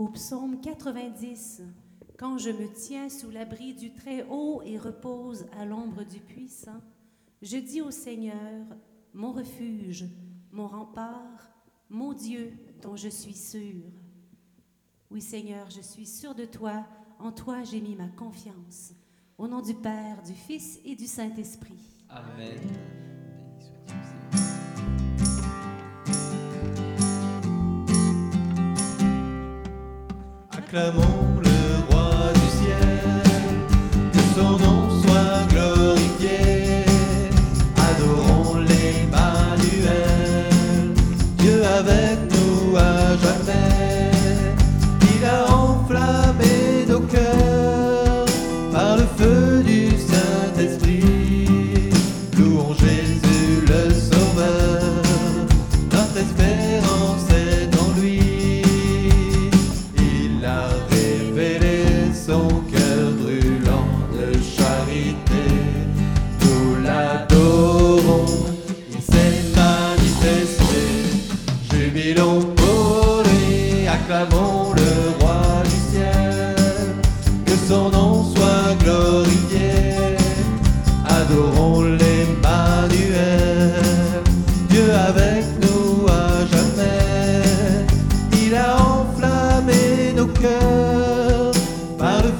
Au psaume 90, quand je me tiens sous l'abri du Très-Haut et repose à l'ombre du Puissant, je dis au Seigneur, mon refuge, mon rempart, mon Dieu dont je suis sûr. Oui Seigneur, je suis sûr de toi, en toi j'ai mis ma confiance. Au nom du Père, du Fils et du Saint-Esprit. Amen. clamons.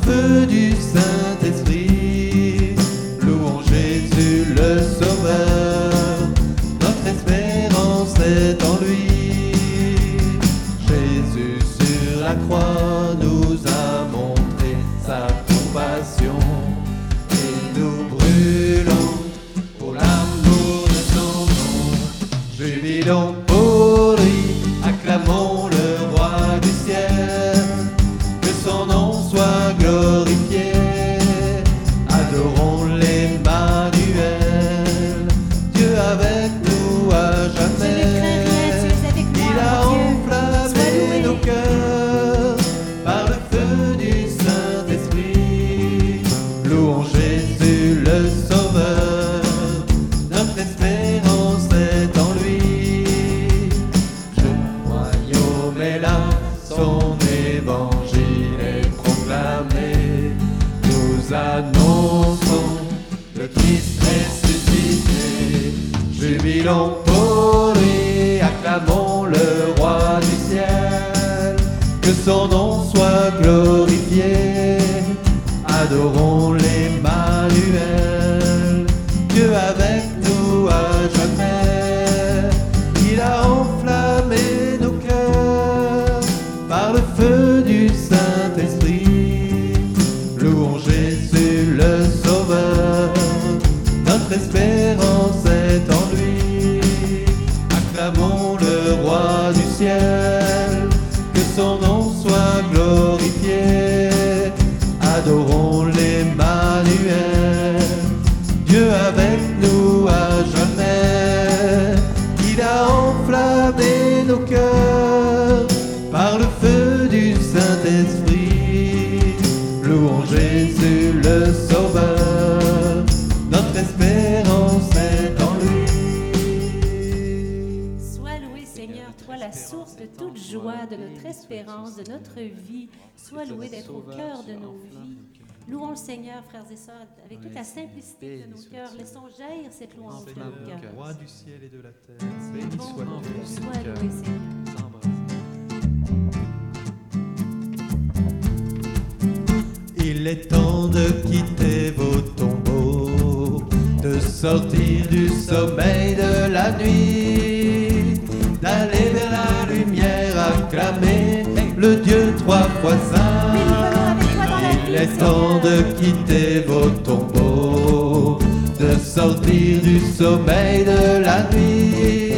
Feu du Saint-Esprit. Nous annonçons le Christ ressuscité. Jubilons le Sauveur, joie, de notre espérance, de notre vie. Sois loué d'être au cœur de nos vies. Louons le Seigneur, frères et sœurs, avec toute la simplicité de nos cœurs. Laissons jaillir cette louange de nos cœurs. Roi du ciel et de la terre, béni soit ton loué, Seigneur. Il est temps de quitter vos tombeaux, de sortir du sommeil de la nuit, d'aller vers la lumière, acclamer le Dieu trois fois saint. Il est temps de quitter vos tombeaux, de sortir du sommeil de la nuit,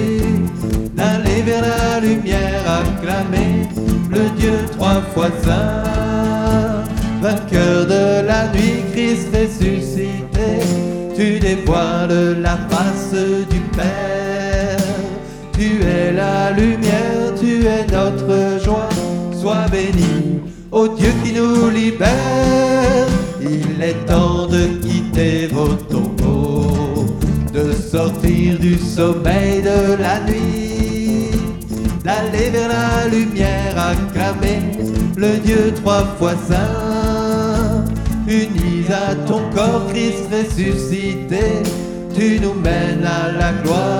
d'aller vers la lumière, acclamer le Dieu trois fois saint. Vainqueur de la nuit, Christ ressuscité, tu dévoiles la face du Père. Tu es la lumière, tu es notre joie, sois béni, ô Dieu qui nous libère. Il est temps de quitter vos tombeaux, de sortir du sommeil de la nuit, d'aller vers la lumière, acclamer le Dieu trois fois saint. Unis à ton corps, Christ ressuscité, tu nous mènes à la gloire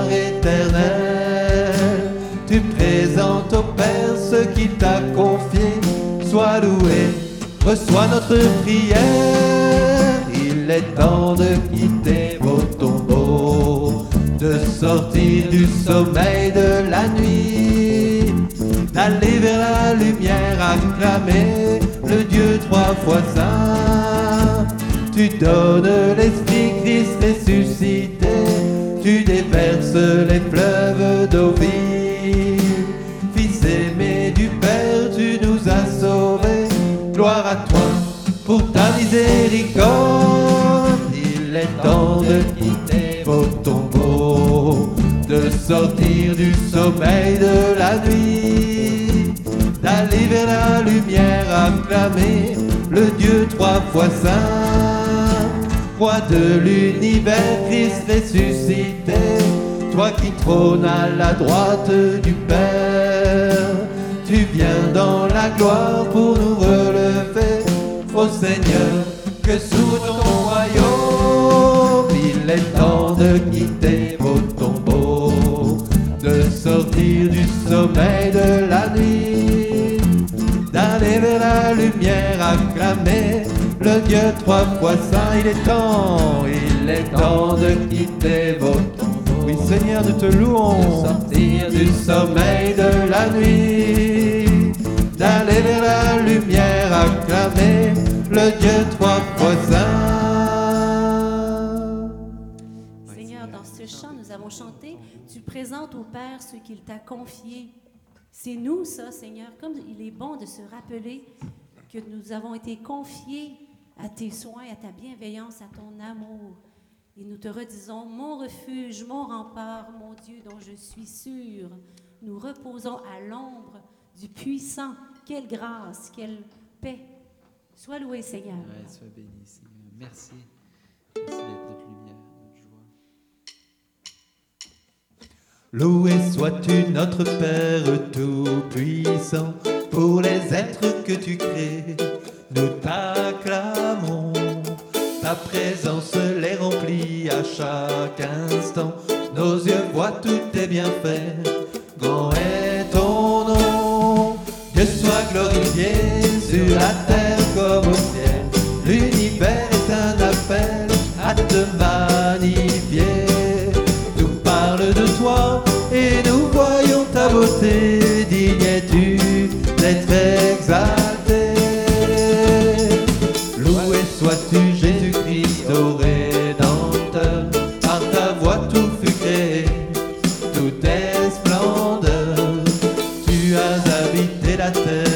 reçois notre prière. Il est temps de quitter vos tombeaux, de sortir du sommeil de la nuit, d'aller vers la lumière, acclamer le Dieu trois fois saint. Tu donnes l'Esprit Christ ressuscité, tu déverses les fleuves d'eau vive. Il est temps de quitter vos tombeaux, de sortir du sommeil de la nuit, d'aller vers la lumière, acclamer le Dieu trois fois saint, roi de l'univers, Christ ressuscité, toi qui trônes à la droite du Père, tu viens dans la gloire pour nous relever, ô Seigneur, que sous ton royaume, il est temps de quitter vos tombeaux, de sortir du sommeil de la nuit, d'aller vers la lumière, acclamer le Dieu trois fois saint. Il est temps, il est temps de quitter vos tombeaux. Oui, Seigneur, nous te louons. De sortir du sommeil de la nuit, acclamer le Dieu trois fois saint. Seigneur, dans ce chant, nous avons chanté, tu présentes au Père ce qu'il t'a confié. C'est nous, ça, Seigneur. Comme il est bon de se rappeler que nous avons été confiés à tes soins, à ta bienveillance, à ton amour. Et nous te redisons, mon refuge, mon rempart, mon Dieu dont je suis sûr. Nous reposons à l'ombre du puissant. Quelle grâce, quelle paix. Sois loué, Seigneur. Ouais, sois béni, Seigneur. Merci. Merci d'être notre lumière, notre joie. Loué sois-tu notre Père Tout-Puissant, pour les êtres que tu crées, nous t'acclamons. Ta présence les remplit à chaque instant, nos yeux voient tous tes bienfaits, grand est ton nom. Dieu soit glorifié la terre comme au ciel, l'univers est un appel à te magnifier. Nous parle de toi et nous voyons ta beauté, digne es-tu d'être exalté? Loué sois-tu Jésus-Christ au Rédempteur, par ta voix tout fut créé, tout est splendeur. Tu as habité la terre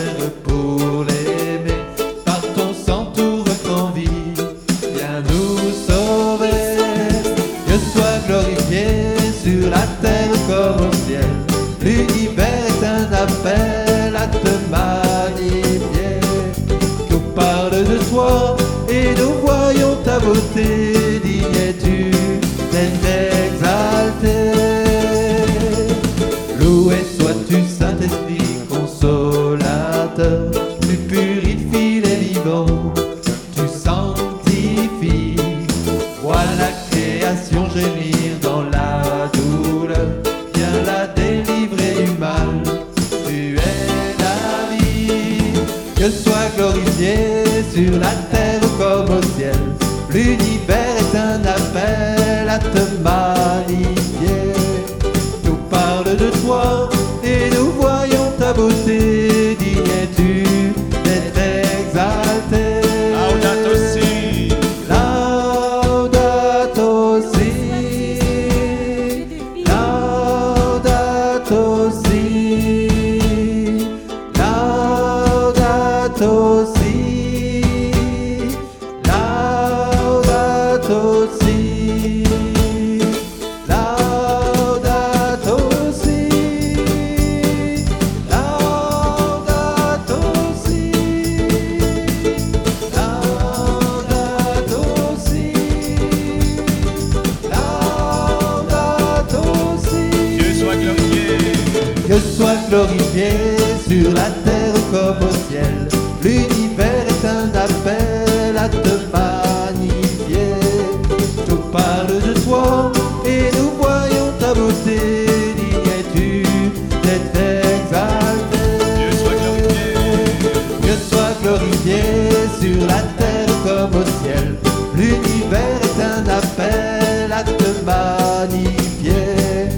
L'univers est un appel à te magnifier.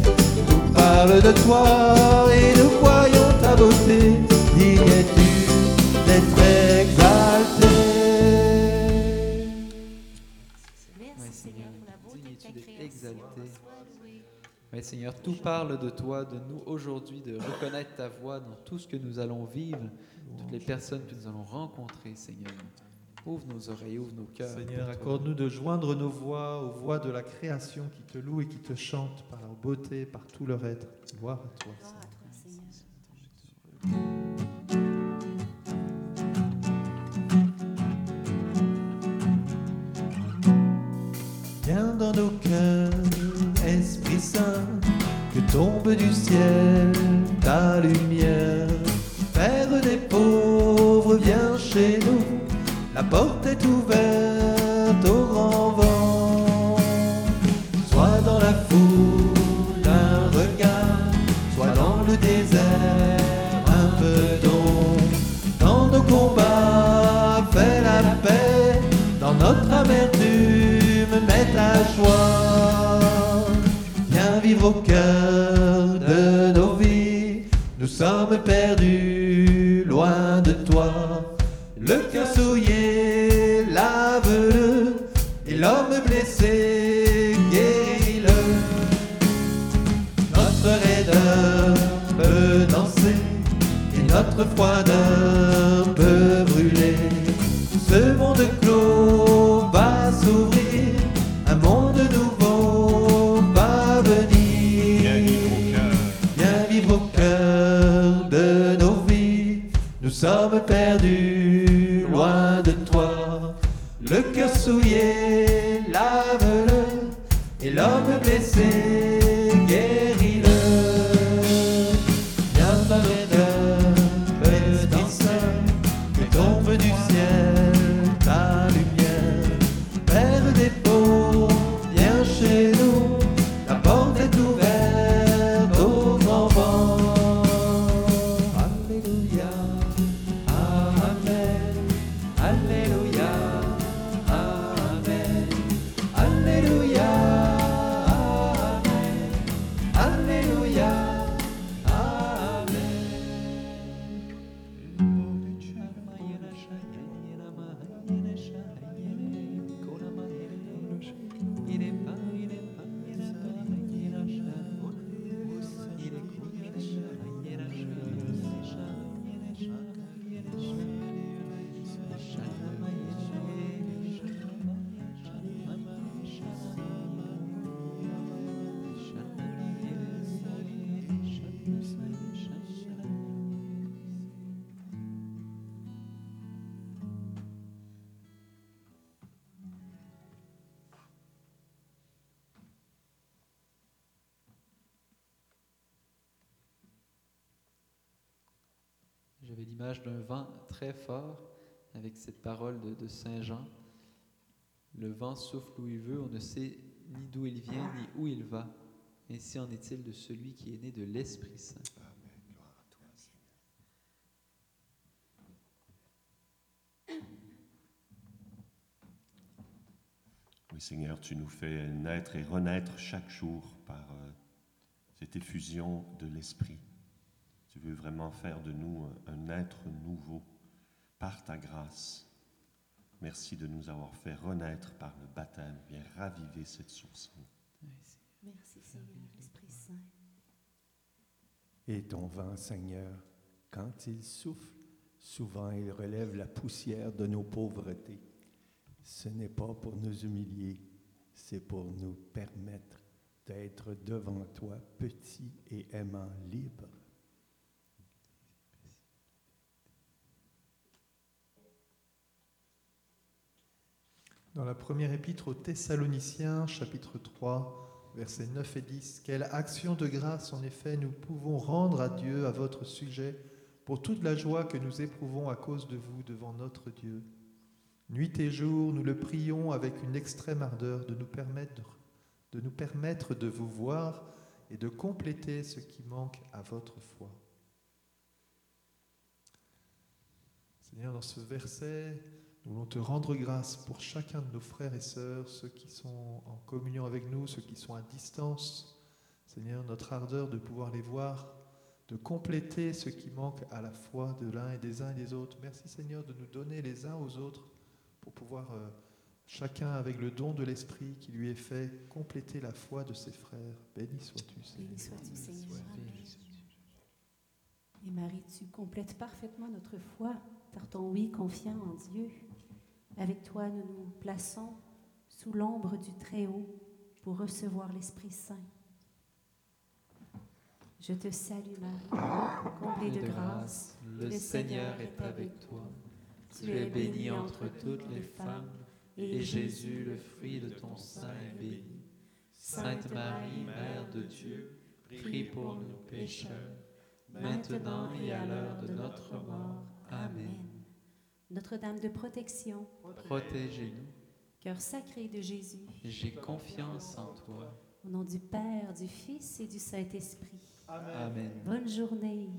Tout parle de toi et nous voyons ta beauté. Digne es-tu d'être exalté. Merci Seigneur pour la beauté de ta création. Seigneur, tout parle de toi, de nous aujourd'hui, de reconnaître ta voix dans tout ce que nous allons vivre, toutes les personnes que nous allons rencontrer, Seigneur. Ouvre nos oreilles, ouvre nos cœurs. Seigneur, accorde-nous de joindre nos voix aux voix de la création qui te loue et qui te chante par leur beauté, par tout leur être. Gloire à toi. Gloire à toi, Seigneur. Viens dans nos cœurs, Esprit Saint, que tombe du ciel ta lumière. Père des pauvres, viens chez nous, la porte est ouverte au grand vent. Soit dans la foule un regard, soit dans le désert un peu d'eau. Dans nos combats, fais la paix, dans notre amertume, mets ta joie. Viens vivre au cœur de nos vies, nous sommes perdus loin de toi. Le cœur souillé, notre froideur peut brûler. Ce monde clos va s'ouvrir, un monde nouveau va Viens venir. vivre au cœur. Viens vivre au cœur de nos vies. Nous sommes perdus loin de toi. Le cœur souillé, lave-le. Et l'homme blessé, l'image d'un vent très fort avec cette parole de, Saint Jean. Le vent souffle où il veut, on ne sait ni d'où il vient ni où il va. Ainsi en est-il de celui qui est né de l'Esprit Saint. Oui, Seigneur, tu nous fais naître et renaître chaque jour par euh, cette effusion de l'Esprit. Tu veux vraiment faire de nous un, être nouveau par ta grâce. Merci de nous avoir fait renaître par le baptême. Viens raviver cette source. nous. Merci Seigneur, Esprit Saint. Et ton vent, Seigneur, quand il souffle, souvent il relève la poussière de nos pauvretés. Ce n'est pas pour nous humilier, c'est pour nous permettre d'être devant toi, petit et aimant, libre. Dans la première épître aux Thessaloniciens, chapitre 3, versets 9 et 10, Quelle action de grâce, en effet, nous pouvons rendre à Dieu à votre sujet pour toute la joie que nous éprouvons à cause de vous devant notre Dieu. Nuit et jour, nous le prions avec une extrême ardeur de nous permettre de, nous permettre de vous voir et de compléter ce qui manque à votre foi. Seigneur, dans ce verset, nous voulons te rendre grâce pour chacun de nos frères et sœurs, ceux qui sont en communion avec nous, ceux qui sont à distance. Seigneur, notre ardeur de pouvoir les voir, de compléter ce qui manque à la foi de l'un et des uns et des autres. Merci Seigneur de nous donner les uns aux autres pour pouvoir, euh, chacun avec le don de l'Esprit qui lui est fait, compléter la foi de ses frères. Béni sois-tu Seigneur. Béni sois-tu, Seigneur. Et Marie, tu complètes parfaitement notre foi par ton oui confiant en Dieu. Avec toi, nous nous plaçons sous l'ombre du Très-Haut pour recevoir l'Esprit Saint. Je te salue, Marie, comblée de grâce. le Seigneur est avec toi. Tu es bénie entre toutes les femmes, et Jésus, le fruit de ton sein, est béni. Sainte Marie, Mère de Dieu, prie pour nous pécheurs, maintenant et à l'heure de notre mort. Amen. Notre-Dame de protection, Protégez-nous. cœur sacré de Jésus, J'ai confiance en toi. au nom du Père, du Fils et du Saint-Esprit. Amen. Bonne journée.